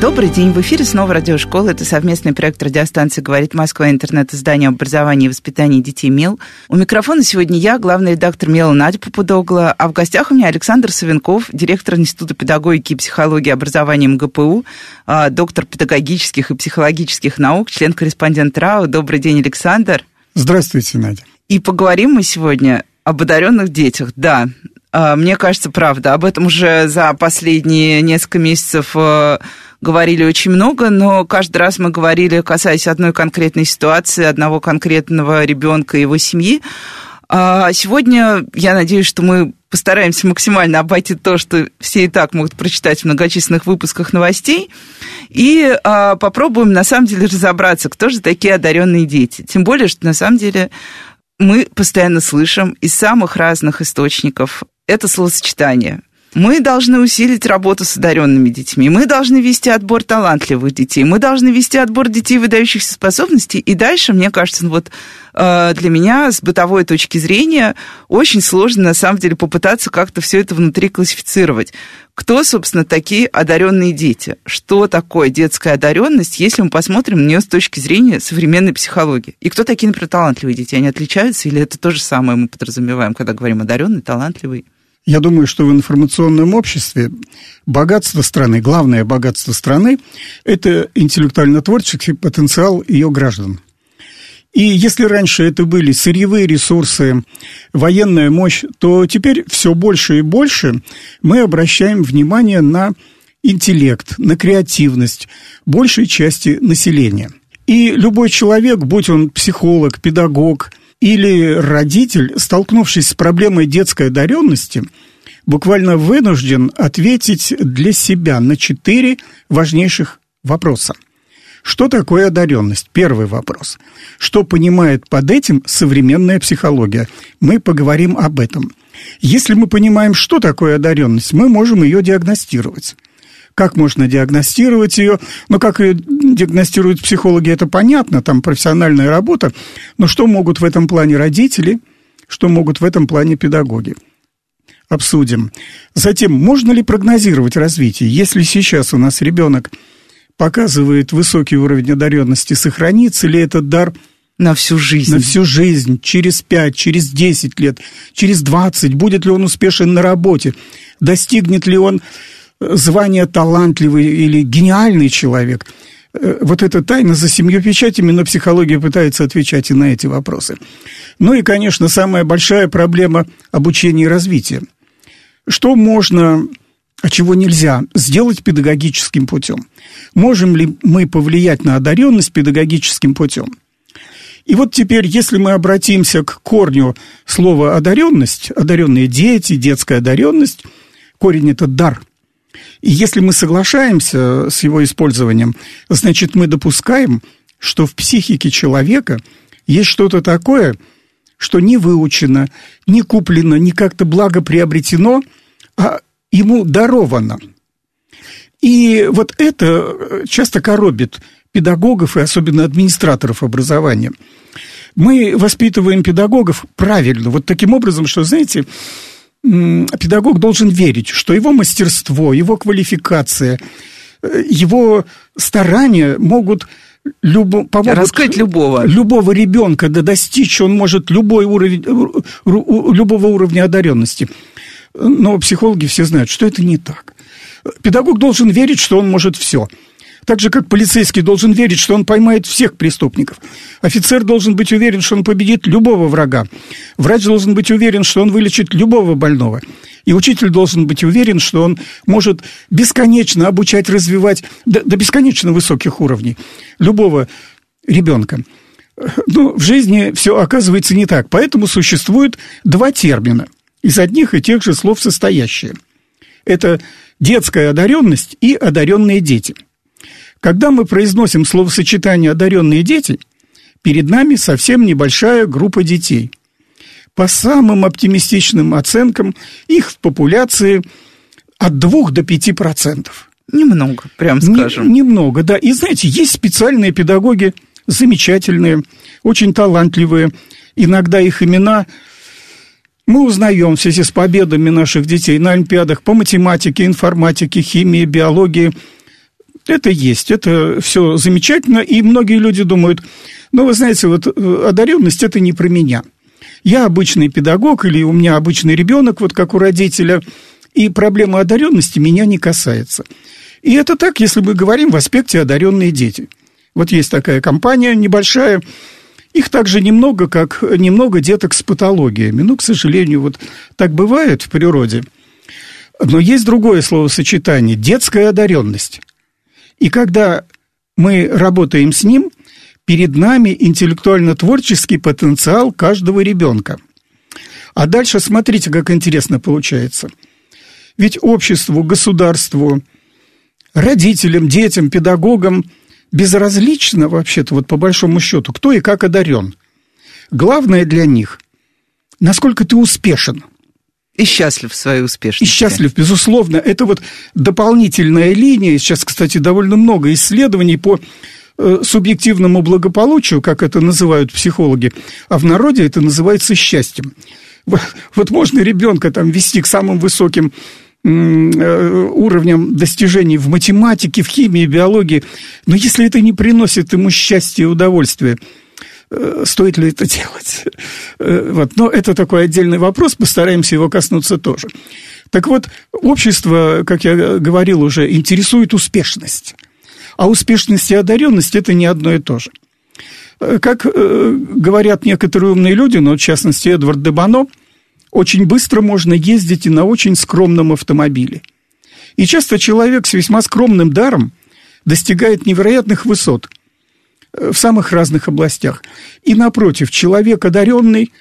Добрый день. В эфире снова радиошкола. Это совместный проект радиостанции «Говорит Москва» интернет-издание об образовании и воспитании детей МЕЛ. У микрофона сегодня я, главный редактор МЕЛа Надя Попудогла, а в гостях у меня Александр Савенков, директор Института педагогики и психологии образования МГПУ, а, доктор педагогических и психологических наук, член-корреспондент РАО. Добрый день, Александр. Здравствуйте, Надя. И поговорим мы сегодня об одаренных детях. Да, а, мне кажется, правда. Об этом уже за последние несколько месяцев э, говорили очень много, но каждый раз мы говорили, касаясь одной конкретной ситуации, одного конкретного ребенка и его семьи. А сегодня я надеюсь, что мы постараемся максимально обойти то, что все и так могут прочитать в многочисленных выпусках новостей, и а, попробуем на самом деле разобраться, кто же такие одаренные дети. Тем более, что на самом деле мы постоянно слышим из самых разных источников это словосочетание – мы должны усилить работу с одаренными детьми. Мы должны вести отбор талантливых детей. Мы должны вести отбор детей выдающихся способностей. И дальше, мне кажется, вот э, для меня с бытовой точки зрения очень сложно, на самом деле, попытаться как-то все это внутри классифицировать. Кто, собственно, такие одаренные дети? Что такое детская одаренность, если мы посмотрим на нее с точки зрения современной психологии? И кто такие, например, талантливые дети? Они отличаются или это то же самое мы подразумеваем, когда говорим одаренный, талантливый? Я думаю, что в информационном обществе богатство страны, главное богатство страны – это интеллектуально-творческий потенциал ее граждан. И если раньше это были сырьевые ресурсы, военная мощь, то теперь все больше и больше мы обращаем внимание на интеллект, на креативность большей части населения. И любой человек, будь он психолог, педагог – или родитель, столкнувшись с проблемой детской одаренности, буквально вынужден ответить для себя на четыре важнейших вопроса. Что такое одаренность? Первый вопрос. Что понимает под этим современная психология? Мы поговорим об этом. Если мы понимаем, что такое одаренность, мы можем ее диагностировать как можно диагностировать ее. Но как ее диагностируют психологи, это понятно, там профессиональная работа. Но что могут в этом плане родители, что могут в этом плане педагоги? Обсудим. Затем, можно ли прогнозировать развитие? Если сейчас у нас ребенок показывает высокий уровень одаренности, сохранится ли этот дар на всю жизнь. На всю жизнь, через 5, через 10 лет, через 20. Будет ли он успешен на работе? Достигнет ли он звание талантливый или гениальный человек. Э, вот эта тайна за семью печатями, но психология пытается отвечать и на эти вопросы. Ну и, конечно, самая большая проблема обучения и развития. Что можно, а чего нельзя сделать педагогическим путем? Можем ли мы повлиять на одаренность педагогическим путем? И вот теперь, если мы обратимся к корню слова одаренность, одаренные дети, детская одаренность, корень это дар – и если мы соглашаемся с его использованием, значит, мы допускаем, что в психике человека есть что-то такое, что не выучено, не куплено, не как-то благо приобретено, а ему даровано. И вот это часто коробит педагогов и особенно администраторов образования. Мы воспитываем педагогов правильно, вот таким образом, что, знаете, педагог должен верить, что его мастерство, его квалификация, э, его старания могут любо, помогут раскрыть любого. любого ребенка, да достичь он может любой уровень, любого уровня одаренности. Но психологи все знают, что это не так. Педагог должен верить, что он может все – так же, как полицейский должен верить, что он поймает всех преступников. Офицер должен быть уверен, что он победит любого врага. Врач должен быть уверен, что он вылечит любого больного. И учитель должен быть уверен, что он может бесконечно обучать, развивать до, до бесконечно высоких уровней любого ребенка. Но в жизни все оказывается не так. Поэтому существует два термина из одних и тех же слов состоящие. Это детская одаренность и одаренные дети – когда мы произносим словосочетание «одаренные дети», перед нами совсем небольшая группа детей. по самым оптимистичным оценкам, их в популяции от 2 до 5 процентов. Немного, прям скажем. Не, немного, да. И знаете, есть специальные педагоги, замечательные, очень талантливые. Иногда их имена мы узнаем в связи с победами наших детей на Олимпиадах по математике, информатике, химии, биологии. Это есть, это все замечательно, и многие люди думают, ну, вы знаете, вот э, одаренность – это не про меня. Я обычный педагог или у меня обычный ребенок, вот как у родителя, и проблема одаренности меня не касается. И это так, если мы говорим в аспекте одаренные дети. Вот есть такая компания небольшая, их также немного, как немного деток с патологиями. Ну, к сожалению, вот так бывает в природе. Но есть другое словосочетание – детская одаренность. И когда мы работаем с ним, перед нами интеллектуально-творческий потенциал каждого ребенка. А дальше смотрите, как интересно получается. Ведь обществу, государству, родителям, детям, педагогам безразлично вообще-то, вот по большому счету, кто и как одарен. Главное для них, насколько ты успешен. И счастлив в своей успешности. И счастлив, безусловно. Это вот дополнительная линия. Сейчас, кстати, довольно много исследований по э, субъективному благополучию, как это называют психологи, а в народе это называется счастьем. Вот можно ребенка там вести к самым высоким Э, уровнем достижений в математике, в химии, биологии, но если это не приносит ему счастья и удовольствия, стоит ли это делать? Э, вот. Но это такой отдельный вопрос, постараемся его коснуться тоже. Так вот, общество, как я говорил уже, интересует успешность. А успешность и одаренность – это не одно и то же. Как говорят некоторые умные люди, но в частности Эдвард Дебано – очень быстро можно ездить и на очень скромном автомобиле. И часто человек с весьма скромным даром достигает невероятных высот э, в самых разных областях. И напротив, человек одаренный,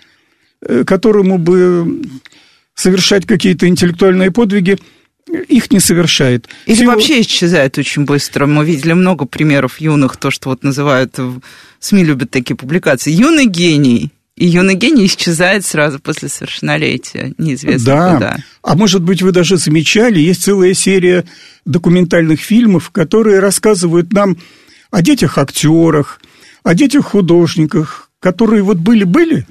э, которому бы совершать какие-то интеллектуальные подвиги, их не совершает. Или Всего... вообще исчезает очень быстро. Мы видели много примеров юных, то, что вот называют, СМИ любят такие публикации. Юный гений, и юный гений исчезает сразу после совершеннолетия, неизвестно да. куда. А может быть, вы даже замечали, есть целая серия документальных фильмов, которые рассказывают нам о детях-актерах, о детях-художниках, которые вот были-были,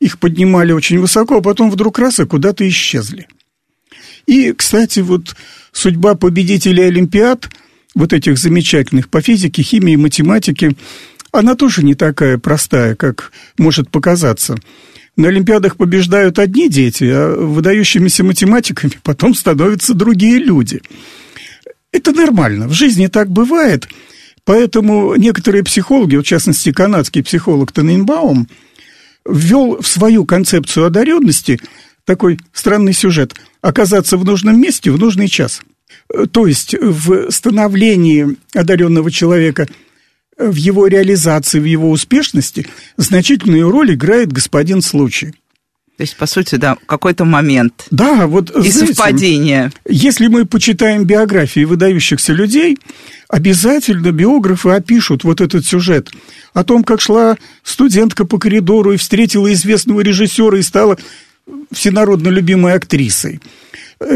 их поднимали очень высоко, а потом вдруг раз и куда-то исчезли. И, кстати, вот судьба победителей Олимпиад, вот этих замечательных по физике, химии, математике, она тоже не такая простая, как может показаться. На Олимпиадах побеждают одни дети, а выдающимися математиками потом становятся другие люди. Это нормально, в жизни так бывает. Поэтому некоторые психологи, в частности, канадский психолог Тененбаум, ввел в свою концепцию одаренности такой странный сюжет – оказаться в нужном месте в нужный час. То есть в становлении одаренного человека – в его реализации, в его успешности значительную роль играет господин случай. То есть, по сути, да, какой-то момент. Да, вот и знаете, совпадение. Если мы почитаем биографии выдающихся людей, обязательно биографы опишут вот этот сюжет о том, как шла студентка по коридору и встретила известного режиссера и стала всенародно любимой актрисой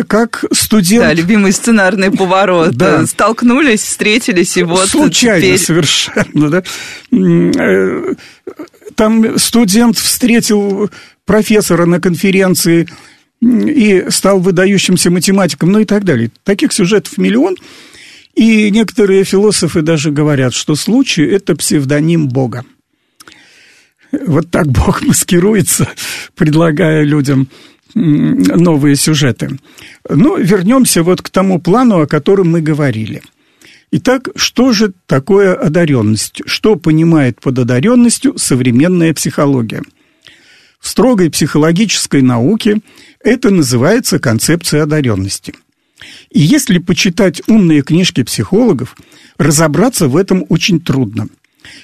как студент... Да, любимый сценарный поворот. Да. Столкнулись, встретились, и вот Случайно теперь... совершенно, да. Э, там студент встретил профессора на конференции и стал выдающимся математиком, ну и так далее. Таких сюжетов миллион. И некоторые философы даже говорят, что случай – это псевдоним Бога. Вот так Бог маскируется, предлагая людям новые сюжеты. Но вернемся вот к тому плану, о котором мы говорили. Итак, что же такое одаренность? Что понимает под одаренностью современная психология? В строгой психологической науке это называется концепция одаренности. И если почитать умные книжки психологов, разобраться в этом очень трудно.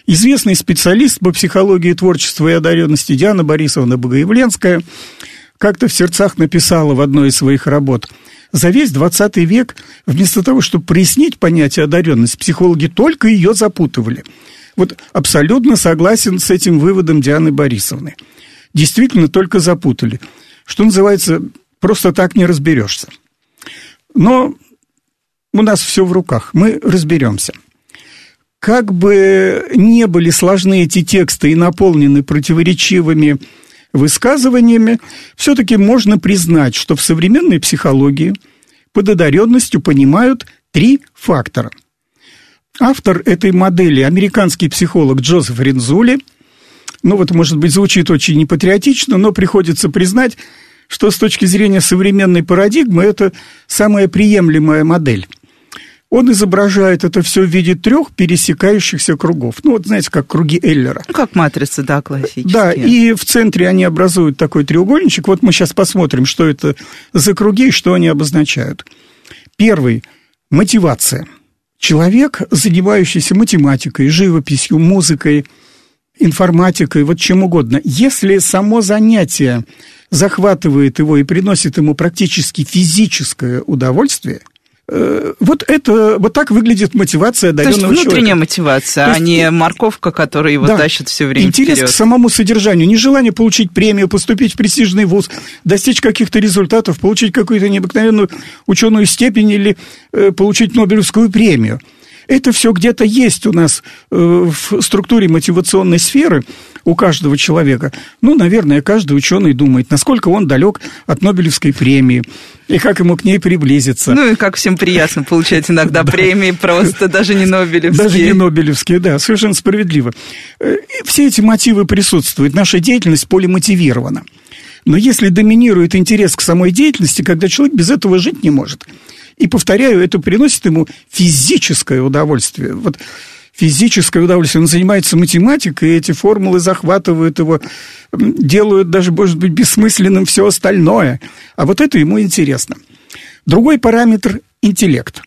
Известный специалист по психологии творчества и одаренности Диана Борисовна Богоявленская как-то в сердцах написала в одной из своих работ. За весь 20 век, вместо того, чтобы прояснить понятие одаренность, психологи только ее запутывали. Вот абсолютно согласен с этим выводом Дианы Борисовны. Действительно только запутали. Что называется, просто так не разберешься. Но у нас все в руках, мы разберемся. Как бы не были сложны эти тексты и наполнены противоречивыми высказываниями, все-таки можно признать, что в современной психологии под одаренностью понимают три фактора. Автор этой модели – американский психолог Джозеф Рензули. Ну вот, может быть, звучит очень непатриотично, но приходится признать, что с точки зрения современной парадигмы это самая приемлемая модель. Он изображает это все в виде трех пересекающихся кругов. Ну, вот знаете, как круги Эллера. Ну, как матрица, да, классические. Да, и в центре они образуют такой треугольничек. Вот мы сейчас посмотрим, что это за круги и что они обозначают. Первый – мотивация. Человек, занимающийся математикой, живописью, музыкой, информатикой, вот чем угодно, если само занятие захватывает его и приносит ему практически физическое удовольствие – Э, вот это, вот так выглядит мотивация одаренного То есть внутренняя человека. мотивация, есть, а не морковка, которая его да, тащит все время Интерес вперед. к самому содержанию, нежелание получить премию, поступить в престижный вуз, достичь каких-то результатов, получить какую-то необыкновенную ученую степень или э, получить Нобелевскую премию – это все где-то есть у нас э, в структуре мотивационной сферы у каждого человека. Ну, наверное, каждый ученый думает, насколько он далек от Нобелевской премии и как ему к ней приблизиться. Ну и как всем приятно получать иногда премии, просто даже не Нобелевские. Даже не Нобелевские, да, совершенно справедливо. Э, все эти мотивы присутствуют. Наша деятельность полимотивирована. Но если доминирует интерес к самой деятельности, когда человек без этого жить не может – и, повторяю, это приносит ему физическое удовольствие. Вот физическое удовольствие. Он занимается математикой, и эти формулы захватывают его, делают даже, может быть, бессмысленным все остальное. А вот это ему интересно. Другой параметр – интеллект.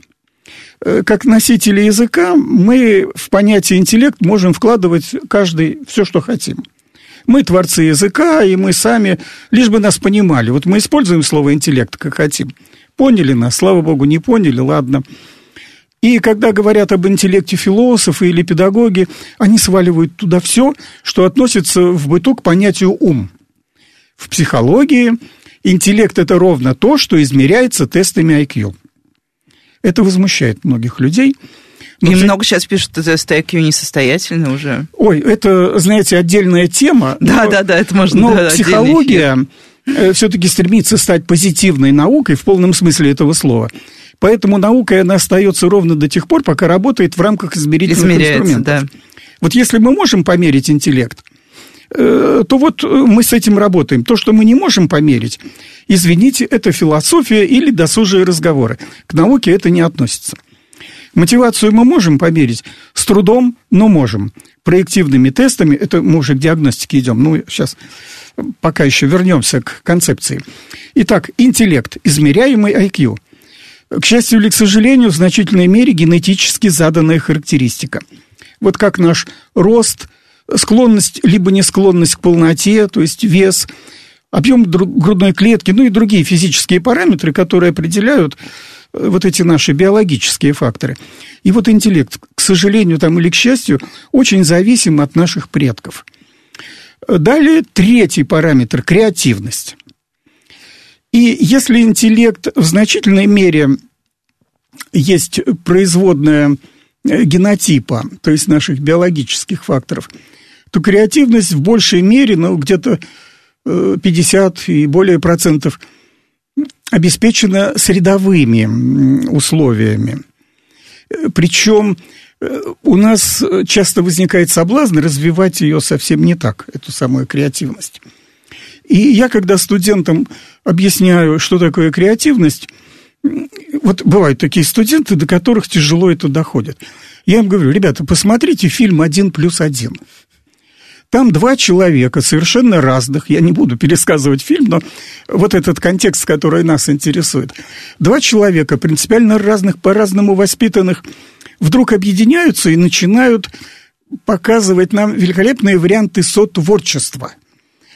Э, как носители языка мы в понятие интеллект можем вкладывать каждый все, что хотим. Мы творцы языка, и мы сами, лишь бы нас понимали. Вот мы используем слово интеллект, как хотим – Поняли нас, слава богу, не поняли, ладно. И когда говорят об интеллекте философы или педагоги, они сваливают туда все, что относится в быту к понятию ум. В психологии интеллект – это ровно то, что измеряется тестами IQ. Это возмущает многих людей. Но и много сейчас пишут, что тесты IQ несостоятельны уже. Ой, это, знаете, отдельная тема. Да, да, да, это можно. Но да, психология все-таки стремится стать позитивной наукой в полном смысле этого слова. Поэтому наука, она остается ровно до тех пор, пока работает в рамках измерительных Измеряется, инструментов. Да. Вот если мы можем померить интеллект, э, то вот э, мы с этим работаем. То, что мы не можем померить, извините, это философия или досужие разговоры. К науке это не относится. Мотивацию мы можем померить с трудом, но можем. Проективными тестами, это мы уже к диагностике идем, ну, сейчас пока еще вернемся к концепции. Итак, интеллект, измеряемый IQ. К счастью или к сожалению, в значительной мере генетически заданная характеристика. Вот как наш рост, склонность, либо не склонность к полноте, то есть вес, объем грудной клетки, ну и другие физические параметры, которые определяют вот эти наши биологические факторы. И вот интеллект, к сожалению там, или к счастью, очень зависим от наших предков. Далее третий параметр – креативность. И если интеллект в значительной мере есть производная э, генотипа, то есть наших биологических факторов, то креативность в большей мере, ну, где-то 50 э, и более процентов обеспечена средовыми условиями. Причем Э, у нас часто возникает соблазн развивать ее совсем не так, эту самую креативность. И я, когда студентам объясняю, что такое креативность, вот бывают такие студенты, до которых тяжело это доходит. Я им говорю, ребята, посмотрите фильм «Один плюс один». Там два человека совершенно разных, я не буду пересказывать фильм, но вот этот контекст, который нас интересует. Два человека принципиально разных, по-разному воспитанных, вдруг объединяются и начинают показывать нам великолепные варианты сотворчества.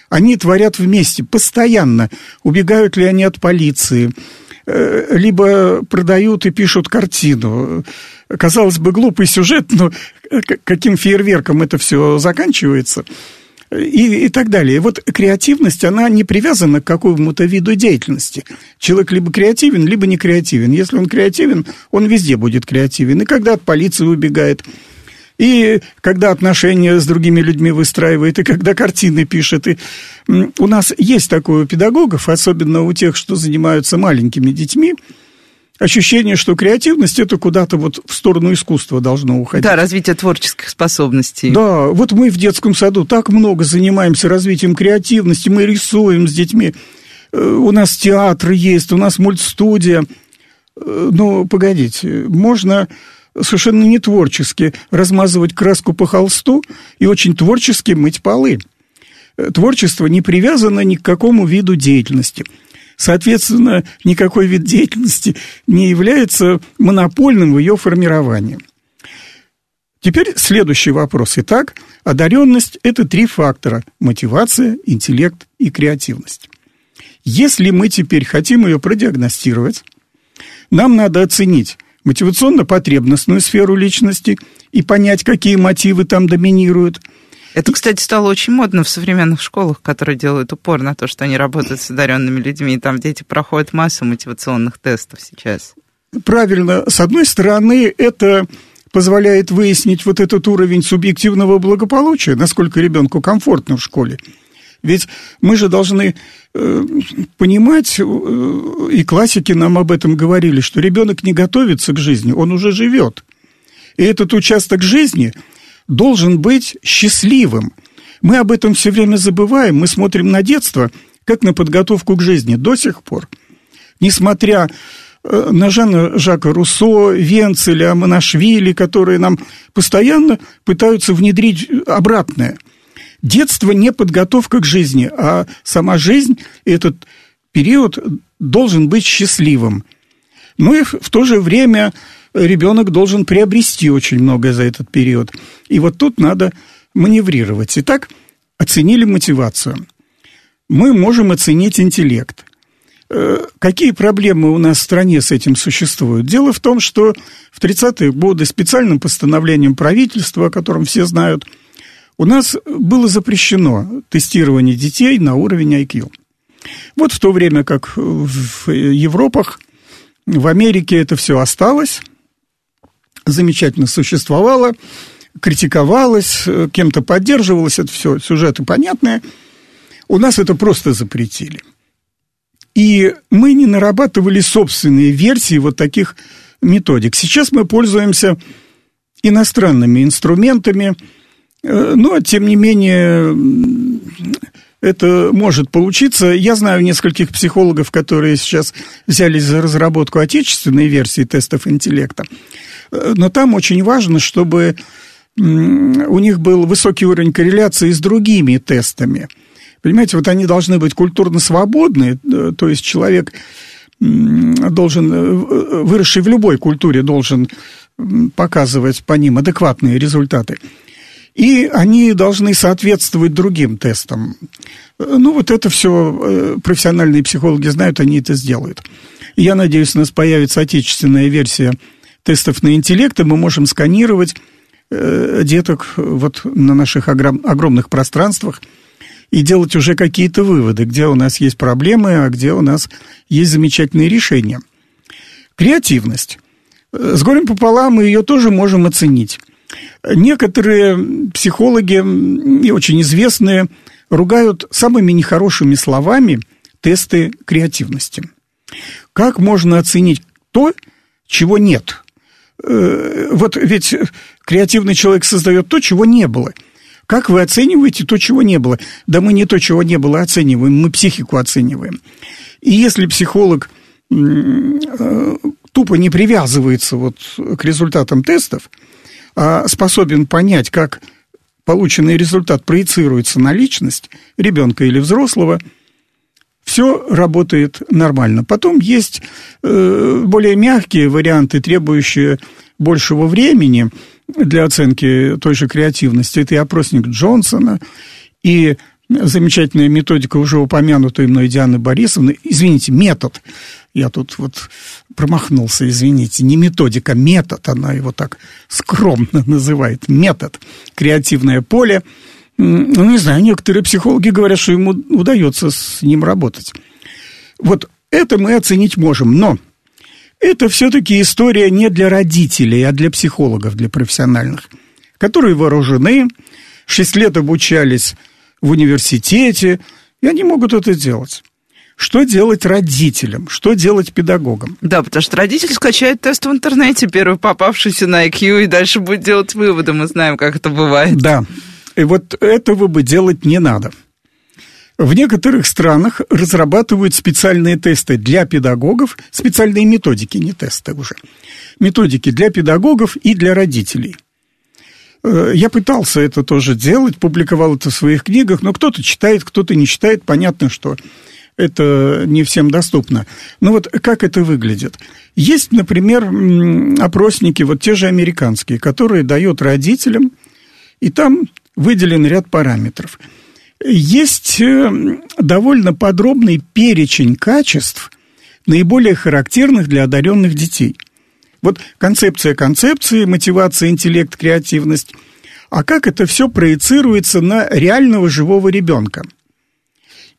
Они творят вместе, постоянно. Убегают ли они от полиции, э, либо продают и пишут картину. Казалось бы, глупый сюжет, но каким фейерверком это все заканчивается. и, и так далее. Вот креативность, она не привязана к какому-то виду деятельности. Человек либо креативен, либо не креативен. Если он креативен, он везде будет креативен. И когда от полиции убегает, и когда отношения с другими людьми выстраивает, и когда картины пишет. И у нас есть такое у педагогов, особенно у тех, что занимаются маленькими детьми, ощущение, что креативность это куда-то вот в сторону искусства должно уходить. Да, развитие творческих способностей. Да, вот мы в детском саду так много занимаемся развитием креативности, мы рисуем с детьми, э, у нас театр есть, у нас мультстудия. Э, но погодите, можно совершенно не творчески размазывать краску по холсту и очень творчески мыть полы. Э, творчество не привязано ни к какому виду деятельности. Соответственно, никакой вид деятельности не является монопольным в ее формировании. Теперь следующий вопрос. Итак, одаренность – это три фактора – мотивация, интеллект и креативность. Если мы теперь хотим ее продиагностировать, нам надо оценить – мотивационно-потребностную сферу личности и понять, какие мотивы там доминируют. Это, кстати, стало очень модно в современных школах, которые делают упор на то, что они работают с одаренными людьми, и там дети проходят массу мотивационных тестов сейчас. Правильно. С одной стороны, это позволяет выяснить вот этот уровень субъективного благополучия, насколько ребенку комфортно в школе. Ведь мы же должны э, понимать, э, и классики нам об этом говорили, что ребенок не готовится к жизни, он уже живет. И этот участок жизни должен быть счастливым. Мы об этом все время забываем, мы смотрим на детство, как на подготовку к жизни до сих пор. Несмотря э, на Жана Жака Руссо, Венцеля, Монашвили, которые нам постоянно пытаются внедрить обратное – Детство не подготовка к жизни, а сама жизнь, этот период должен быть счастливым. Ну и в то же время ребенок должен приобрести очень многое за этот период. И вот тут надо маневрировать. Итак, оценили мотивацию. Мы можем оценить интеллект. Э, какие проблемы у нас в стране с этим существуют? Дело в том, что в 30-е годы специальным постановлением правительства, о котором все знают, у нас было запрещено тестирование детей на уровень IQ. Вот в то время как в Европах, в Америке это все осталось, замечательно существовало, критиковалось, кем-то поддерживалось, это все сюжеты понятные. У нас это просто запретили. И мы не нарабатывали собственные версии вот таких методик. Сейчас мы пользуемся иностранными инструментами – Э, но, тем не менее, это может получиться. Я знаю нескольких психологов, которые сейчас взялись за разработку отечественной версии тестов интеллекта. Э, но там очень важно, чтобы у них был высокий уровень корреляции с другими тестами. Понимаете, вот они должны быть культурно свободны, э, то есть человек должен, выросший в любой культуре, должен показывать по ним адекватные результаты и они должны соответствовать другим тестам. Ну, вот это все э, профессиональные психологи знают, они это сделают. Я надеюсь, у нас появится отечественная версия тестов на интеллект, и мы можем сканировать э, деток вот на наших огромных пространствах и делать уже какие-то выводы, где у нас есть проблемы, а где у нас есть замечательные решения. Креативность. Э, с горем пополам мы ее тоже можем оценить. Некоторые психологи и очень известные ругают самыми нехорошими словами тесты креативности. Как можно оценить то, чего нет? Э, вот ведь креативный человек создает то, чего не было. Как вы оцениваете то, чего не было? Да мы не то, чего не было, оцениваем, мы психику оцениваем. И если психолог э, тупо не привязывается вот к результатам тестов, а способен понять, как полученный результат проецируется на личность ребенка или взрослого, все работает нормально. Потом есть э, более мягкие варианты, требующие большего времени для оценки той же креативности. Это и опросник Джонсона, и замечательная методика, уже упомянутая мной Дианы Борисовны. Извините, метод. Я тут вот промахнулся, извините. Не методика, метод. Она его так скромно называет. Метод. Креативное поле. ну, не знаю, некоторые психологи говорят, что ему удается с ним работать. Вот это мы оценить можем, но это все-таки история не для родителей, а для психологов, для профессиональных, которые вооружены, 6 лет обучались в университете, и они могут это делать. Что делать родителям? Что делать педагогам? Да, потому что родитель скачает тест в интернете, первый попавшийся на IQ, и дальше будет делать выводы. Мы знаем, как это бывает. Да. И вот этого бы делать не надо. В некоторых странах разрабатывают специальные тесты для педагогов, специальные методики, не тесты уже, методики для педагогов и для родителей. Э, я пытался это тоже делать, публиковал это в своих книгах, но кто-то читает, кто-то не читает. Понятно, что это не всем доступно. Но вот как это выглядит? Есть, например, опросники, вот те же американские, которые дают родителям, и там выделен ряд параметров. Есть э, довольно подробный перечень качеств, наиболее характерных для одаренных детей. Вот концепция концепции, мотивация, интеллект, креативность. А как это все проецируется на реального живого ребенка?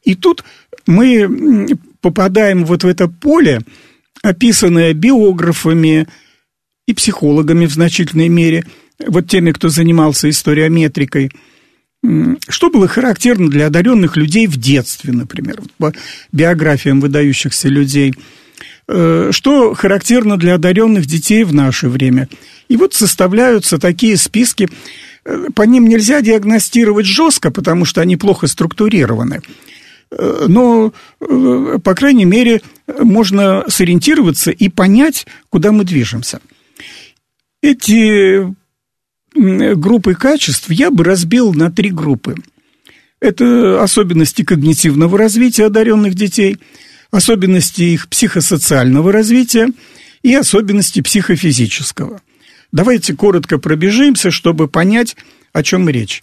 И тут мы попадаем вот в это поле, описанное биографами и психологами в значительной мере, вот теми, кто занимался историометрикой, что было характерно для одаренных людей в детстве, например, по биографиям выдающихся людей, что характерно для одаренных детей в наше время. И вот составляются такие списки, э, по ним нельзя диагностировать жестко, потому что они плохо структурированы. Э, но, э, по крайней мере, можно сориентироваться и понять, куда мы движемся. Эти группы качеств я бы разбил на три группы. Это особенности когнитивного развития одаренных детей, особенности их психосоциального развития и особенности психофизического. Давайте коротко пробежимся, чтобы понять, о чем речь.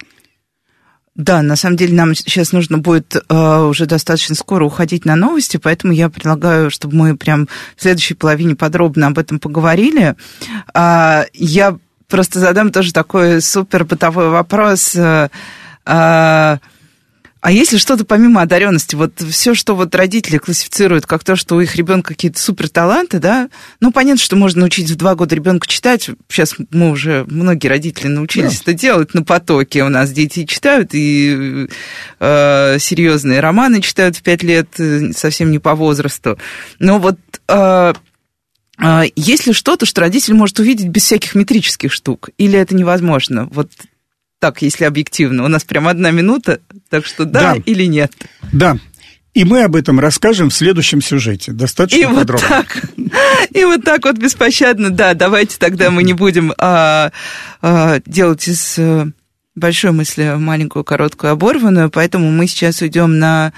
Да, на самом деле нам сейчас нужно будет э, уже достаточно скоро уходить на новости, поэтому я предлагаю, чтобы мы прям в следующей половине подробно об этом поговорили. Э, я просто задам тоже такой супер бытовой вопрос. Э, э, а если что-то помимо одаренности, вот все, что вот родители классифицируют как то, что у их ребенка какие-то супер таланты, да, ну понятно, что можно научить в два года ребенка читать. Сейчас мы уже многие родители научились да. это делать на потоке. У нас дети читают и э, серьезные романы читают в пять лет, э, совсем не по возрасту. Но вот э, э, есть ли что-то, что родитель может увидеть без всяких метрических штук? Или это невозможно? Вот так, если объективно. У нас прям одна минута, так что да, да. или нет. Да, и мы об этом расскажем в следующем сюжете, достаточно и подробно. Вот так, и вот так вот беспощадно, да, давайте тогда мы не будем а, а, делать из э, большой мысли маленькую, короткую, оборванную, поэтому мы сейчас уйдем на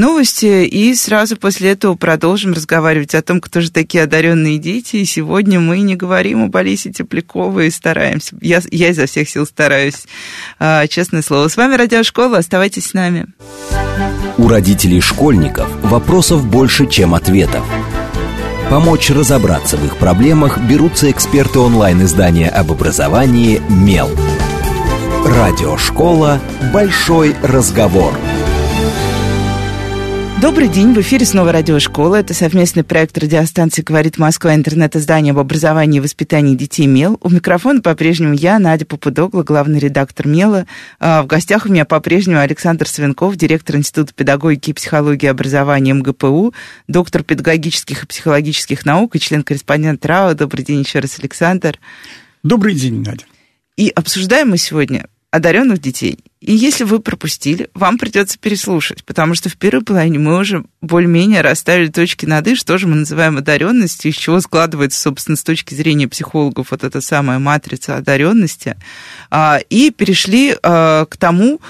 новости, и сразу после этого продолжим разговаривать о том, кто же такие одаренные дети. И сегодня мы не говорим об Алисе Тепляковой и стараемся. Я, я изо всех сил стараюсь, а, честное слово. С вами Радиошкола, оставайтесь с нами. У родителей школьников вопросов больше, чем ответов. Помочь разобраться в их проблемах берутся эксперты онлайн-издания об образовании «Мел». Радиошкола «Большой разговор». Добрый день, в эфире снова радиошкола. Это совместный проект радиостанции «Говорит Москва» интернет-издание об образовании и воспитании детей МЕЛ. У микрофона по-прежнему я, Надя Попудогла, главный редактор МЕЛа. А в гостях у меня по-прежнему Александр Свинков, директор Института педагогики и психологии образования МГПУ, доктор педагогических и психологических наук и член-корреспондент РАО. Добрый день еще раз, Александр. Добрый день, Надя. И обсуждаем мы сегодня одаренных детей. И если вы пропустили, вам придется переслушать, потому что в первой половине мы уже более-менее расставили точки над «и», что же мы называем одаренностью, из чего складывается, собственно, с точки зрения психологов вот эта самая матрица одаренности, а, и перешли а, к тому,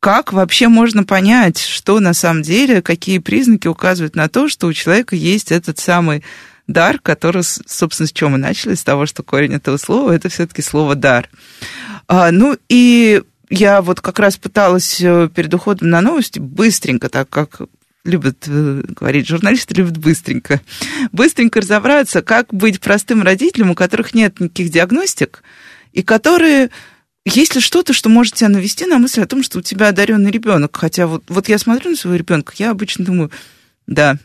как вообще можно понять, что на самом деле, какие признаки указывают на то, что у человека есть этот самый дар, который, собственно, с чем мы начали, с того, что корень этого слова, это все-таки слово «дар». А, ну и я вот как раз пыталась э, перед уходом на новости быстренько, так как любят э, говорить журналисты, любят быстренько, быстренько разобраться, как быть простым родителем, у которых нет никаких диагностик, и которые есть ли что-то, что может тебя навести на мысль о том, что у тебя одаренный ребенок? Хотя вот, вот я смотрю на своего ребенка, я обычно думаю, да,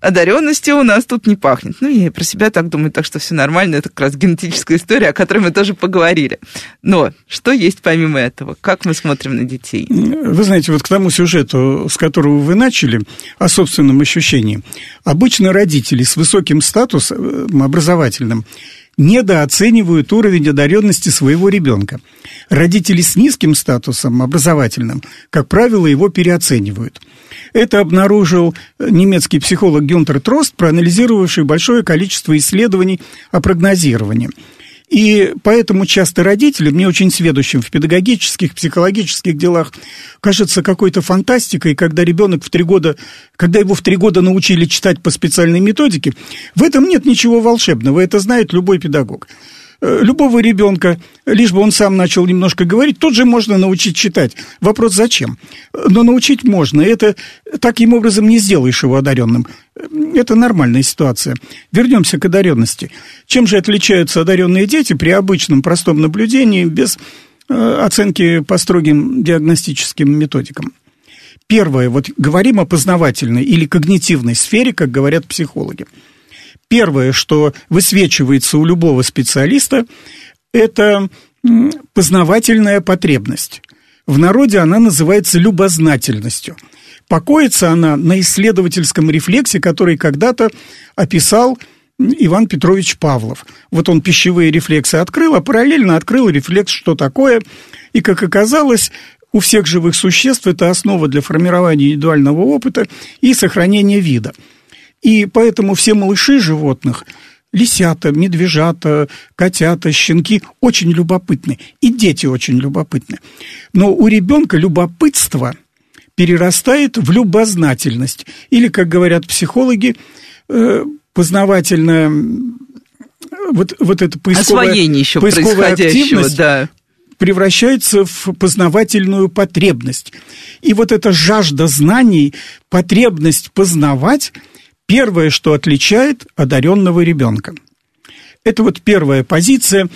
одаренности у нас тут не пахнет. Ну, я про себя так думаю, так что все нормально, это как раз генетическая история, о которой мы тоже поговорили. Но что есть помимо этого? Как мы смотрим на детей? Вы знаете, вот к тому сюжету, с которого вы начали, о собственном ощущении. Обычно родители с высоким статусом образовательным недооценивают уровень одаренности своего ребенка. Родители с низким статусом образовательным, как правило, его переоценивают. Это обнаружил немецкий психолог Гюнтер Трост, проанализировавший большое количество исследований о прогнозировании. И поэтому часто родителям, мне очень сведущим в педагогических, психологических делах, кажется какой-то фантастикой, когда ребенок в три года, когда его в три года научили читать по специальной методике, в этом нет ничего волшебного, это знает любой педагог. Э, любого ребенка, лишь бы он сам начал немножко говорить, тут же можно научить читать. Вопрос зачем? Но научить можно. Это таким образом не сделаешь его одаренным. Это нормальная ситуация. Вернемся к одаренности. Чем же отличаются одаренные дети при обычном простом наблюдении без э, оценки по строгим диагностическим методикам? Первое, вот говорим о познавательной или когнитивной сфере, как говорят психологи. Первое, что высвечивается у любого специалиста, это познавательная потребность. В народе она называется любознательностью. Покоится она на исследовательском рефлексе, который когда-то описал Иван Петрович Павлов. Вот он пищевые рефлексы открыл, а параллельно открыл рефлекс, что такое. И, как оказалось, у всех живых существ это основа для формирования индивидуального опыта и сохранения вида – и поэтому все малыши животных, лисята, медвежата, котята, щенки очень любопытны. И дети очень любопытны. Но у ребенка любопытство перерастает в любознательность. Или, как говорят психологи, э, познавательная вот, вот это поисковая, Освоение еще поисковая активность да. превращается в познавательную потребность. И вот эта жажда знаний, потребность познавать – первое, что отличает одаренного ребенка. Это вот первая позиция.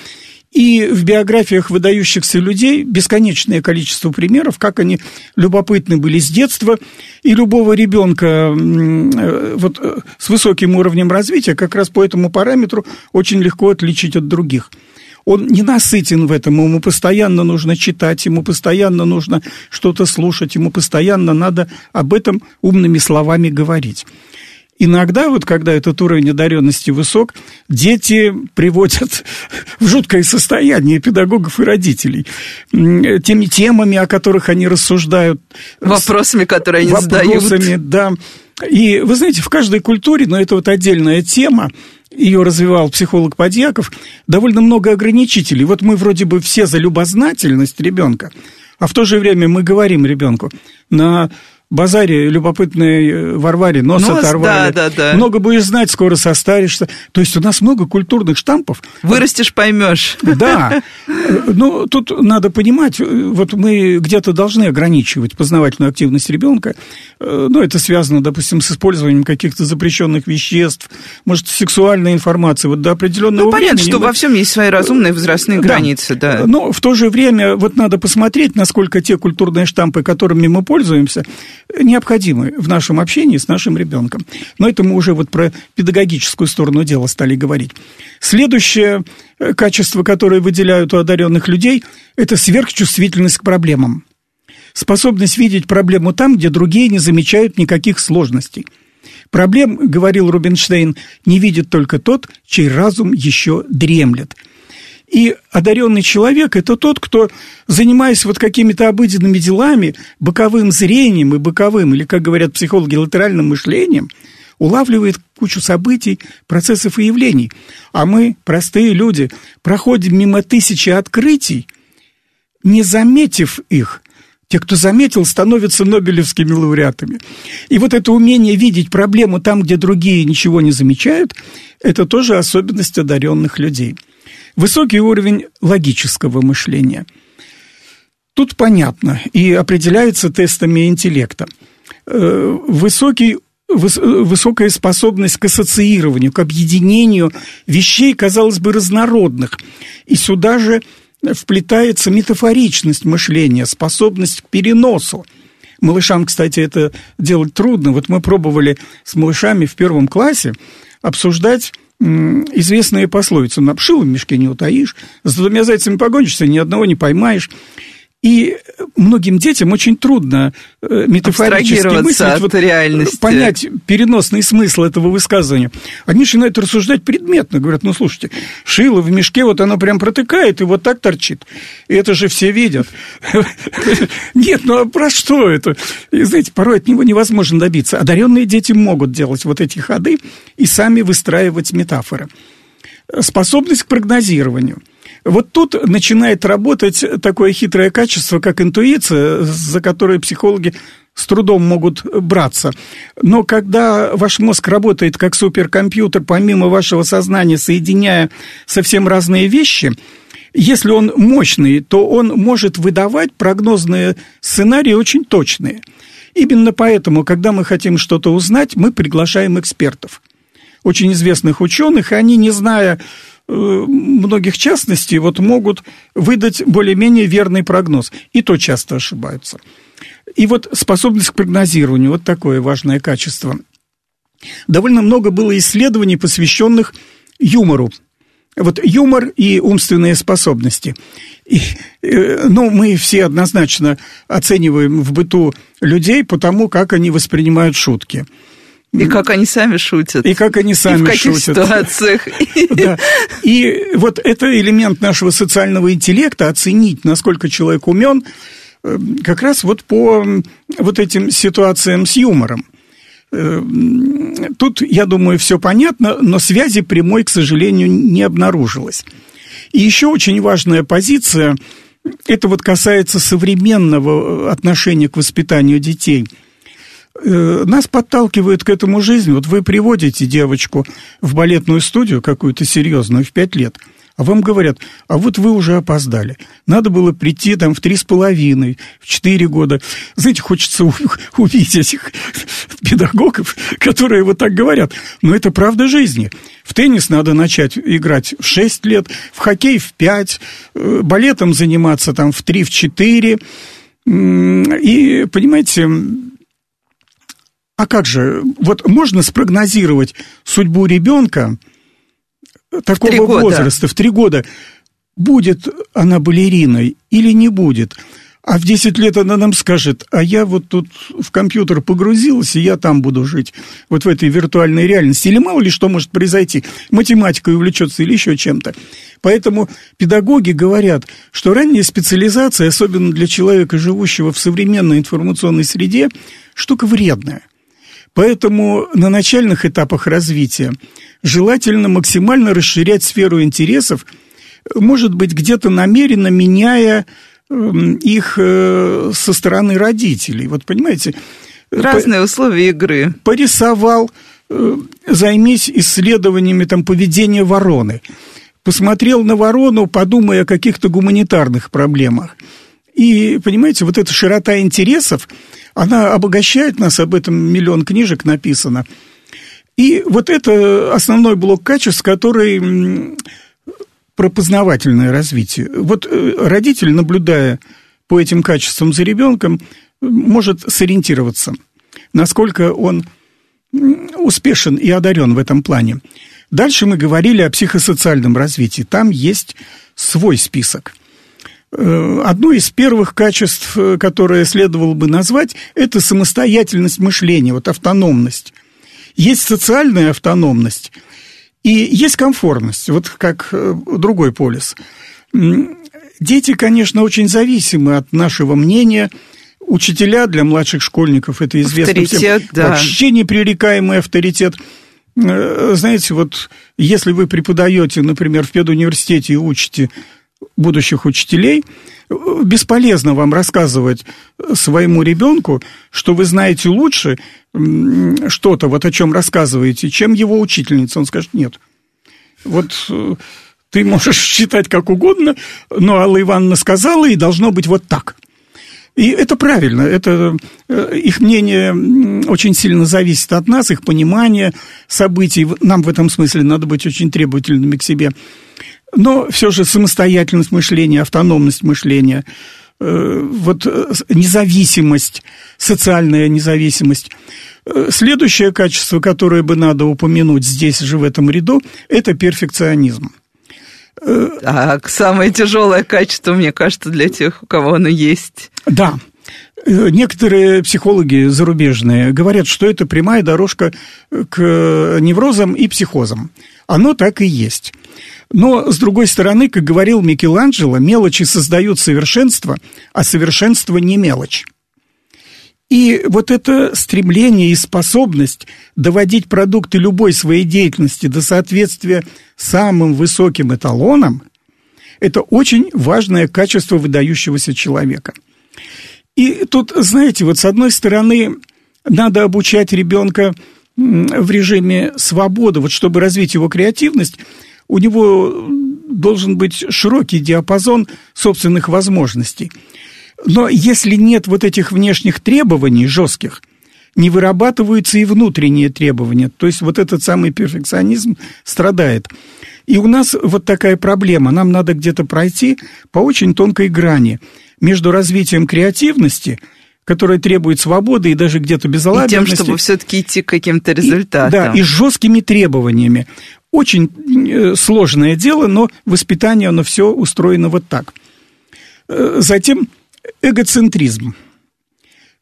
И в биографиях выдающихся людей бесконечное количество примеров, как они любопытны были с детства, и любого ребенка э, вот, э, с высоким уровнем развития как раз по этому параметру очень легко отличить от других. Он не насытен в этом, ему постоянно нужно читать, ему постоянно нужно что-то слушать, ему постоянно надо об этом умными словами говорить. Иногда, вот когда этот уровень одаренности высок, дети приводят в жуткое состояние педагогов и родителей. Теми темами, о которых они рассуждают. Вопросами, которые они вопросами, задают. да. И вы знаете, в каждой культуре, но это вот отдельная тема, ее развивал психолог Подьяков, довольно много ограничителей. Вот мы вроде бы все за любознательность ребенка, а в то же время мы говорим ребенку на базаре любопытной э, Варваре нос, нос оторвали. Да, да, да. Много будешь знать, скоро состаришься. То есть у нас много культурных штампов. Вырастешь, поймешь. Да. Ну, тут надо понимать, э, вот мы где-то должны ограничивать познавательную активность ребенка. Э, ну, это связано, допустим, с использованием каких-то запрещенных веществ, может, сексуальной информации. Вот до определенного ну, понятно, времени. что мы... во всем есть свои разумные возрастные да. границы, да. Но в то же время вот надо посмотреть, насколько те культурные штампы, которыми мы пользуемся, необходимы в нашем общении с нашим ребенком. Но это мы уже вот про педагогическую сторону дела стали говорить. Следующее э, качество, которое выделяют у одаренных людей, это сверхчувствительность к проблемам. Способность видеть проблему там, где другие не замечают никаких сложностей. Проблем, говорил Рубинштейн, не видит только тот, чей разум еще дремлет – и одаренный человек – это тот, кто, занимаясь вот какими-то обыденными делами, боковым зрением и боковым, или, как говорят психологи, латеральным мышлением, улавливает кучу событий, процессов и явлений. А мы, простые люди, проходим мимо тысячи открытий, не заметив их. Те, кто заметил, становятся нобелевскими лауреатами. И вот это умение видеть проблему там, где другие ничего не замечают, это тоже особенность одаренных людей – Высокий уровень логического мышления. Тут понятно и определяется тестами интеллекта. Э, высокий высокая способность к ассоциированию, к объединению вещей, казалось бы, разнородных. И сюда же вплетается метафоричность мышления, способность к переносу. Малышам, кстати, это делать трудно. Вот мы пробовали с малышами в первом классе обсуждать известные пословицы. Напшил в мешке не утаишь, с двумя зайцами погонишься, ни одного не поймаешь. И многим детям очень трудно э, метафорически мыслить, от вот, реальности. понять переносный смысл этого высказывания. Они начинают рассуждать предметно, говорят, ну, слушайте, шило в мешке, вот оно прям протыкает и вот так торчит. И это же все видят. Нет, ну а про что это? И, знаете, порой от него невозможно добиться. Одаренные дети могут делать вот эти ходы и сами выстраивать метафоры. Способность к прогнозированию – вот тут начинает работать такое хитрое качество, как интуиция, за которое психологи с трудом могут браться. Но когда ваш мозг работает как суперкомпьютер, помимо вашего сознания, соединяя совсем разные вещи, если он мощный, то он может выдавать прогнозные сценарии очень точные. Именно поэтому, когда мы хотим что-то узнать, мы приглашаем экспертов. Очень известных ученых, и они, не зная многих частностей вот могут выдать более-менее верный прогноз. И то часто ошибаются. И вот способность к прогнозированию, вот такое важное качество. Довольно много было исследований, посвященных юмору. Вот юмор и умственные способности. И, э, ну, мы все однозначно оцениваем в быту людей по тому, как они воспринимают шутки. И как они сами шутят. И как они сами шутят. И в каких шутят. ситуациях. Да. И вот это элемент нашего социального интеллекта, оценить, насколько человек умен, э, как раз вот по вот этим ситуациям с юмором. Э, тут, я думаю, все понятно, но связи прямой, к сожалению, не обнаружилось. И еще очень важная позиция, это вот касается современного отношения к воспитанию детей – Э, нас подталкивает к этому жизнь. Вот вы приводите девочку в балетную студию какую-то серьезную в пять лет, а вам говорят, а вот вы уже опоздали. Надо было прийти там в три с половиной, в четыре года. Знаете, хочется увидеть этих педагогов, которые вот так говорят. Но это правда жизни. В теннис надо начать играть в шесть лет, в хоккей в пять, э, балетом заниматься там в три, в четыре. И, понимаете, а как же, вот можно спрогнозировать судьбу ребенка такого в возраста в три года? Будет она балериной или не будет? А в 10 лет она нам скажет, а я вот тут в компьютер погрузилась, и я там буду жить, вот в этой виртуальной реальности. Или мало ли что может произойти, математикой увлечется или еще чем-то. Поэтому педагоги говорят, что ранняя специализация, особенно для человека, живущего в современной информационной среде, штука вредная. Поэтому на начальных этапах развития желательно максимально расширять сферу интересов, может быть, где-то намеренно меняя эм, их э, со стороны родителей. Вот понимаете? Разные по, условия игры. Порисовал, э, займись исследованиями там, поведения вороны. Посмотрел на ворону, подумай о каких-то гуманитарных проблемах. И, понимаете, вот эта широта интересов, она обогащает нас, об этом миллион книжек написано. И вот это основной блок качеств, который про познавательное развитие. Вот э, родитель, наблюдая по этим качествам за ребенком, может сориентироваться, насколько он успешен и одарен в этом плане. Дальше мы говорили о психосоциальном развитии. Там есть свой список – одно из первых качеств, э, которое следовало бы назвать, это самостоятельность мышления, вот автономность. Есть социальная автономность и есть комфортность, вот как э, другой полис. Дети, конечно, очень зависимы от нашего мнения. Учителя для младших школьников, это известно авторитет, всем, да. вообще непререкаемый авторитет. Знаете, вот если вы преподаете, например, в педуниверситете и учите будущих учителей, бесполезно вам рассказывать своему ребенку, что вы знаете лучше что-то, вот о чем рассказываете, чем его учительница. Он скажет, нет. Вот э, ты можешь считать как угодно, но Алла Ивановна сказала, и должно быть вот так. И это правильно, это, э, их мнение очень сильно зависит от нас, их понимание событий. Нам в этом смысле надо быть очень требовательными к себе. Но все же самостоятельность мышления, автономность мышления, э, вот независимость, социальная независимость. Следующее качество, которое бы надо упомянуть здесь же в этом ряду, это перфекционизм. Так, самое тяжелое качество, мне кажется, для тех, у кого оно есть. Да. Некоторые психологи зарубежные говорят, что это прямая дорожка к неврозам и психозам. Оно так и есть. Но, с другой стороны, как говорил Микеланджело, мелочи создают совершенство, а совершенство не мелочь. И вот это стремление и способность доводить продукты любой своей деятельности до соответствия самым высоким эталонам – это очень важное качество выдающегося человека. И тут, знаете, вот с одной стороны, надо обучать ребенка в режиме свободы, вот чтобы развить его креативность, у него должен быть широкий диапазон собственных возможностей – но если нет вот этих внешних требований жестких, не вырабатываются и внутренние требования. То есть вот этот самый перфекционизм страдает. И у нас вот такая проблема. Нам надо где-то пройти по очень тонкой грани между развитием креативности, которая требует свободы и даже где-то безалаберности. И тем, чтобы все-таки идти к каким-то результатам. И, да, и с жесткими требованиями. Очень э, сложное дело, но воспитание, оно все устроено вот так. Э, затем эгоцентризм.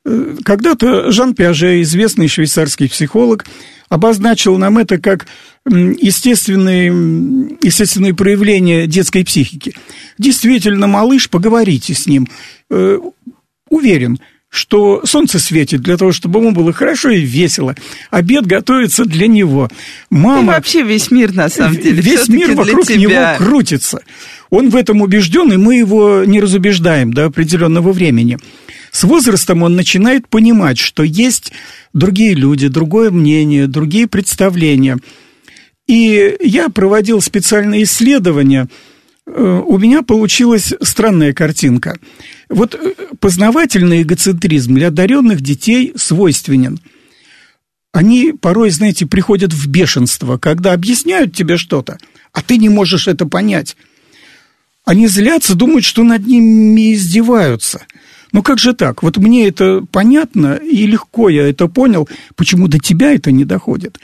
Э, когда-то Жан Пиаже, известный швейцарский психолог, обозначил нам это как естественные, естественные проявления детской психики. Действительно, малыш, поговорите с ним. Э, уверен, что солнце светит для того, чтобы ему было хорошо и весело. Обед готовится для него. Мама... И вообще весь мир, на самом деле. Весь мир вокруг тебя. него крутится. Он в этом убежден, и мы его не разубеждаем до определенного времени. С возрастом он начинает понимать, что есть другие люди, другое мнение, другие представления. И я проводил специальные исследования. Э, у меня получилась странная картинка. Вот э, познавательный эгоцентризм для одаренных детей свойственен. Они порой, знаете, приходят в бешенство, когда объясняют тебе что-то, а ты не можешь это понять. Они злятся, думают, что над ними издеваются. Ну как же так? Вот мне это понятно и легко я это понял, почему до тебя это не доходит.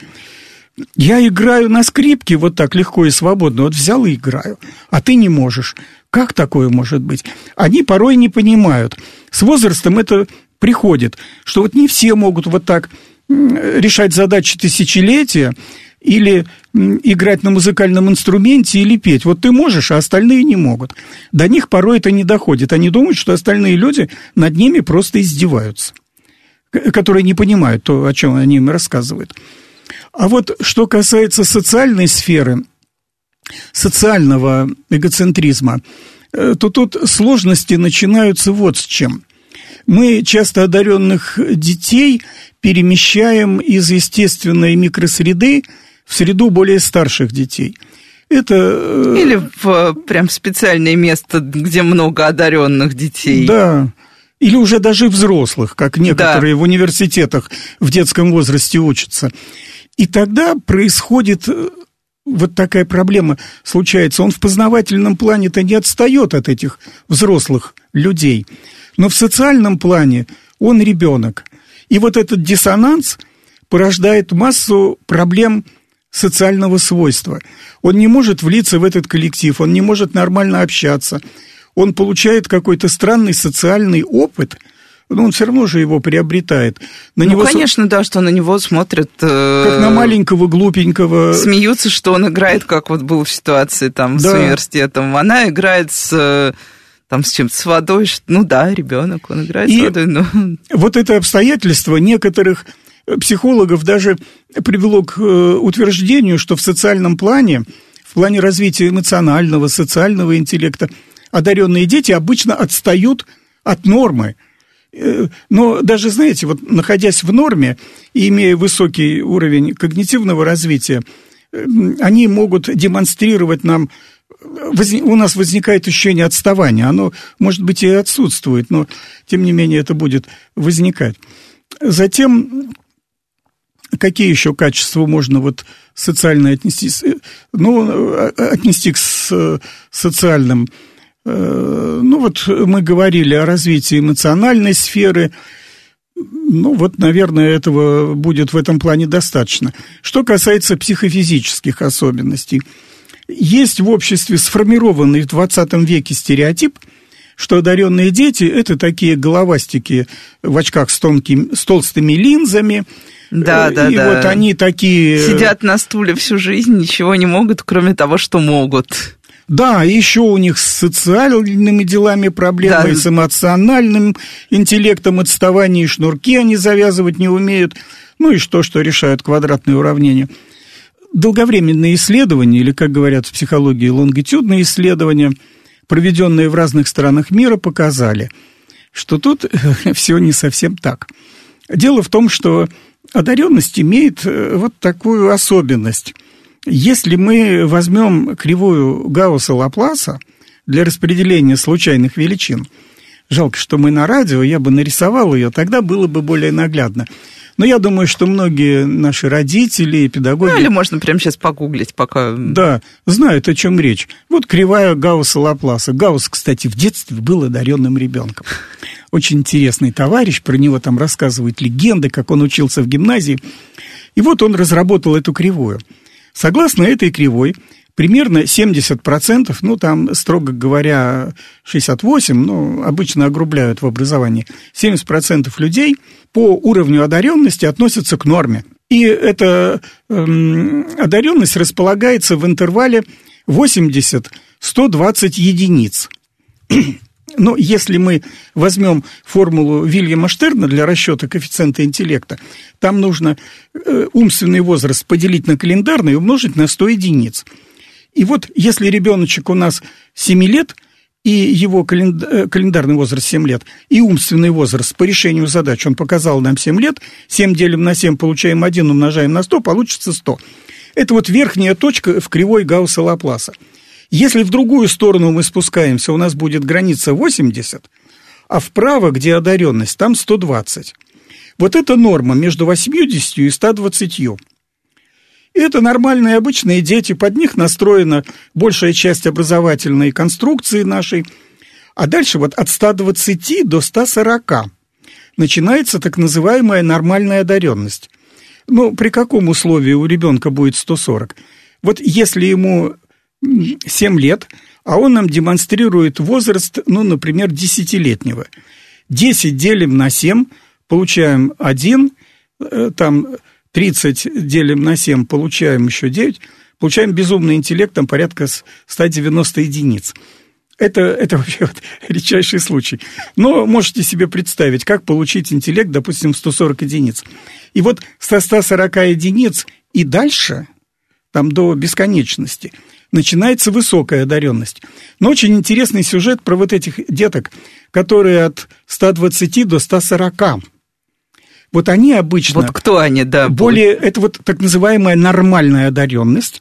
Я играю на скрипке вот так легко и свободно, вот взял и играю, а ты не можешь. Как такое может быть? Они порой не понимают. С возрастом это приходит, что вот не все могут вот так решать задачи тысячелетия, или играть на музыкальном инструменте или петь. Вот ты можешь, а остальные не могут. До них порой это не доходит. Они думают, что остальные люди над ними просто издеваются, которые не понимают то, о чем они им рассказывают. А вот что касается социальной сферы, социального эгоцентризма, э, то тут сложности начинаются вот с чем. Мы часто одаренных детей перемещаем из естественной микросреды в среду более старших детей. Это... Э, Или в прям специальное место, где много одаренных детей. Да. Или уже даже взрослых, как некоторые да. в университетах в детском возрасте учатся. И тогда происходит э, вот такая проблема случается. Он в познавательном плане-то не отстает от этих взрослых людей, но в социальном плане он ребенок. И вот этот диссонанс порождает массу проблем социального свойства. Он не может влиться в этот коллектив, он не может нормально общаться. Он получает какой-то странный социальный опыт – но он все равно же его приобретает. На ну, него конечно, да, что на него смотрят... Э... Как на маленького, глупенького... Смеются, что он играет, как вот был в ситуации там да. с университетом. Она играет с там с чем-то, с водой, ну да, ребенок, он играет И с водой, но... Вот это обстоятельство некоторых психологов даже привело к э, утверждению, что в социальном плане, в плане развития эмоционального, социального интеллекта, одаренные дети обычно отстают от нормы. Э, но даже, знаете, вот находясь в норме и имея высокий уровень когнитивного развития, э, они могут демонстрировать нам у нас возникает ощущение отставания. Оно, может быть, и отсутствует, но, тем не менее, это будет возникать. Затем Какие еще качества можно вот социально отнести, ну, отнести к социальным. Ну, вот мы говорили о развитии эмоциональной сферы, ну, вот, наверное, этого будет в этом плане достаточно. Что касается психофизических особенностей, есть в обществе сформированный в 20 веке стереотип, что одаренные дети – это такие головастики в очках с, тонкими, с толстыми линзами, да, да, и да. вот они такие... Сидят на стуле всю жизнь, ничего не могут, кроме того, что могут. Да, еще у них с социальными делами проблемы, да. с эмоциональным интеллектом, отставание, шнурки они завязывать не умеют. Ну и что, что решают квадратные уравнения. Долговременные исследования, или, как говорят в психологии, лонгитюдные исследования, проведенные в разных странах мира, показали, что тут все не совсем так. Дело в том, что одаренность имеет э, вот такую особенность – если мы возьмем кривую Гаусса-Лапласа для распределения случайных величин, жалко, что мы на радио, я бы нарисовал ее, тогда было бы более наглядно. Но я думаю, что многие наши родители и педагоги... Ну, или можно прямо сейчас погуглить, пока... Да, знают, о чем речь. Вот кривая Гаусса Лапласа. Гаусс, кстати, в детстве был одаренным ребенком. Очень интересный товарищ, про него там рассказывают легенды, как он учился в гимназии. И вот он разработал эту кривую – Согласно этой кривой, примерно 70%, ну, там, строго говоря, 68%, ну, обычно огрубляют в образовании, 70% людей по уровню одаренности относятся к норме. И эта эм, одаренность располагается в интервале 80-120 единиц. Но если мы возьмем формулу Вильяма Штерна для расчета коэффициента интеллекта, там нужно э, умственный возраст поделить на календарный и умножить на 100 единиц. И вот если ребеночек у нас 7 лет, и его э, календарный возраст 7 лет, и умственный возраст по решению задач, он показал нам 7 лет, 7 делим на 7, получаем 1, умножаем на 100, получится 100. Это вот верхняя точка в кривой Гаусса-Лапласа. Если в другую сторону мы спускаемся, у нас будет граница 80, а вправо, где одаренность, там 120. Вот это норма между 80 и 120. И это нормальные обычные дети, под них настроена большая часть образовательной конструкции нашей. А дальше вот от 120 до 140 начинается так называемая нормальная одаренность. Ну, при каком условии у ребенка будет 140? Вот если ему 7 лет, а он нам демонстрирует возраст, ну, например, десятилетнего. 10 делим на 7, получаем 1, э, там 30 делим на 7, получаем еще 9, получаем безумный интеллект, там порядка 190 единиц. Это, это вообще вот редчайший случай. Но можете себе представить, как получить интеллект, допустим, 140 единиц. И вот со 140 единиц и дальше, там до бесконечности – начинается высокая одаренность. Но очень интересный сюжет про вот этих деток, которые от 120 до 140. Вот они обычно... Вот кто они, да. Более, это вот так называемая нормальная одаренность.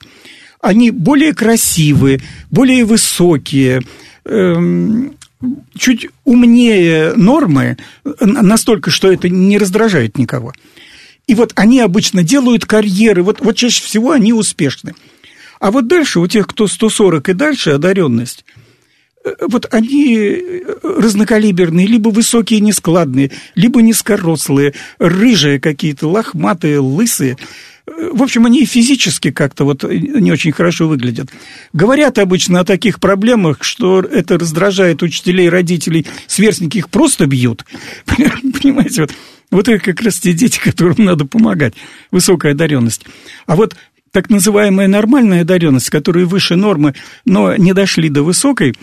Они более красивые, более высокие, эм, чуть умнее нормы, настолько, что это не раздражает никого. И вот они обычно делают карьеры, вот, вот чаще всего они успешны. А вот дальше у тех, кто 140 и дальше, одаренность, э, вот они э, разнокалиберные, либо высокие, нескладные, либо низкорослые, рыжие какие-то, лохматые, лысые. Э, в общем, они физически как-то вот не очень хорошо выглядят. Говорят обычно о таких проблемах, что это раздражает учителей, родителей, сверстники их просто бьют. Понимаете, вот, вот это как раз те дети, которым надо помогать. Высокая одаренность. А вот так называемая нормальная одаренность, которые выше нормы, но не дошли до высокой,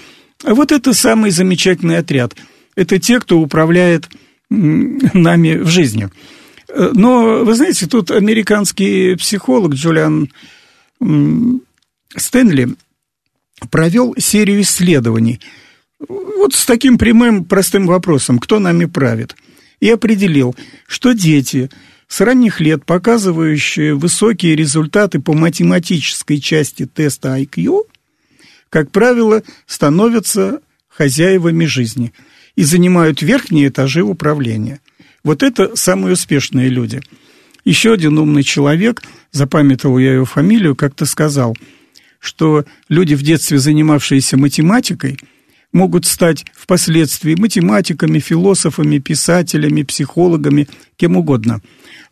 а вот это самый замечательный отряд. Это те, кто управляет нами в жизни. Но, вы знаете, тут американский психолог Джулиан Стэнли провел серию исследований вот с таким прямым простым вопросом, кто нами правит, и определил, что дети – с ранних лет показывающие высокие результаты по математической части теста IQ, как правило, становятся хозяевами жизни и занимают верхние этажи управления. Вот это самые успешные люди. Еще один умный человек, запамятовал я его фамилию, как-то сказал, что люди в детстве, занимавшиеся математикой, могут стать впоследствии математиками, философами, писателями, психологами, кем угодно.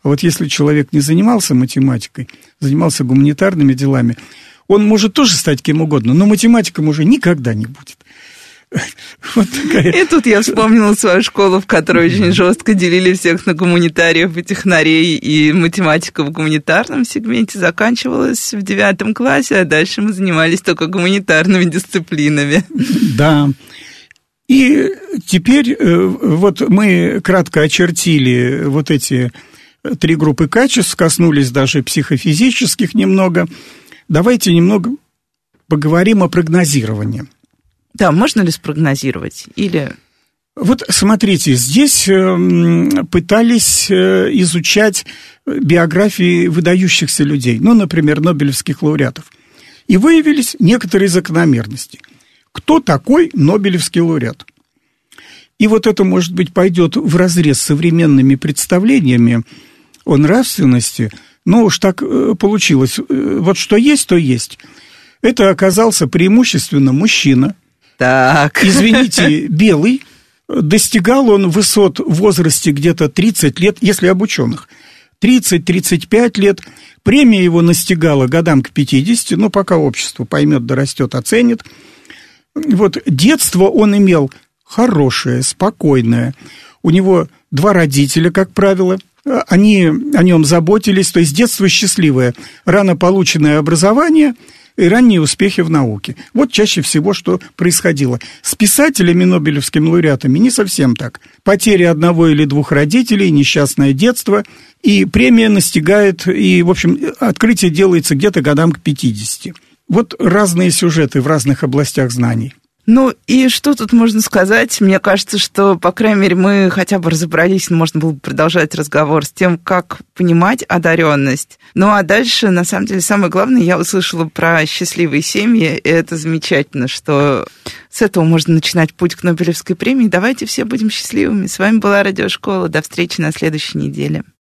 А вот если человек не занимался математикой, занимался гуманитарными делами, он может тоже стать кем угодно, но математиком уже никогда не будет. Вот такая. И тут я вспомнила свою школу, в которой очень жестко делили всех на гуманитариев и технарей, и математика в гуманитарном сегменте заканчивалась в девятом классе, а дальше мы занимались только гуманитарными дисциплинами. Да. И теперь э, вот мы кратко очертили вот эти три группы качеств, коснулись даже психофизических немного. Давайте немного поговорим о прогнозировании. Да, можно ли спрогнозировать? Или... Вот смотрите, здесь эм, пытались э, изучать биографии выдающихся людей, ну, например, Нобелевских лауреатов, и выявились некоторые закономерности. Кто такой Нобелевский лауреат? И вот это, может быть, пойдет в разрез с современными представлениями о нравственности, но уж так э, получилось. Э, вот что есть, то есть. Это оказался преимущественно мужчина, так. извините, белый, достигал он высот в возрасте где-то 30 лет, если об ученых. 30-35 лет. Премия его настигала годам к 50, но пока общество поймет, дорастет, оценит. Вот детство он имел хорошее, спокойное. У него два родителя, как правило, они о нем заботились, то есть детство счастливое, рано полученное образование – и ранние успехи в науке. Вот чаще всего, что происходило. С писателями, нобелевскими лауреатами не совсем так. Потеря одного или двух родителей, несчастное детство, и премия настигает, и, в общем, открытие делается где-то годам к 50. Вот разные сюжеты в разных областях знаний. Ну и что тут можно сказать? Мне кажется, что, по крайней мере, мы хотя бы разобрались, можно было бы продолжать разговор с тем, как понимать одаренность. Ну а дальше, на самом деле, самое главное, я услышала про счастливые семьи, и это замечательно, что с этого можно начинать путь к Нобелевской премии. Давайте все будем счастливыми. С вами была Радиошкола. До встречи на следующей неделе.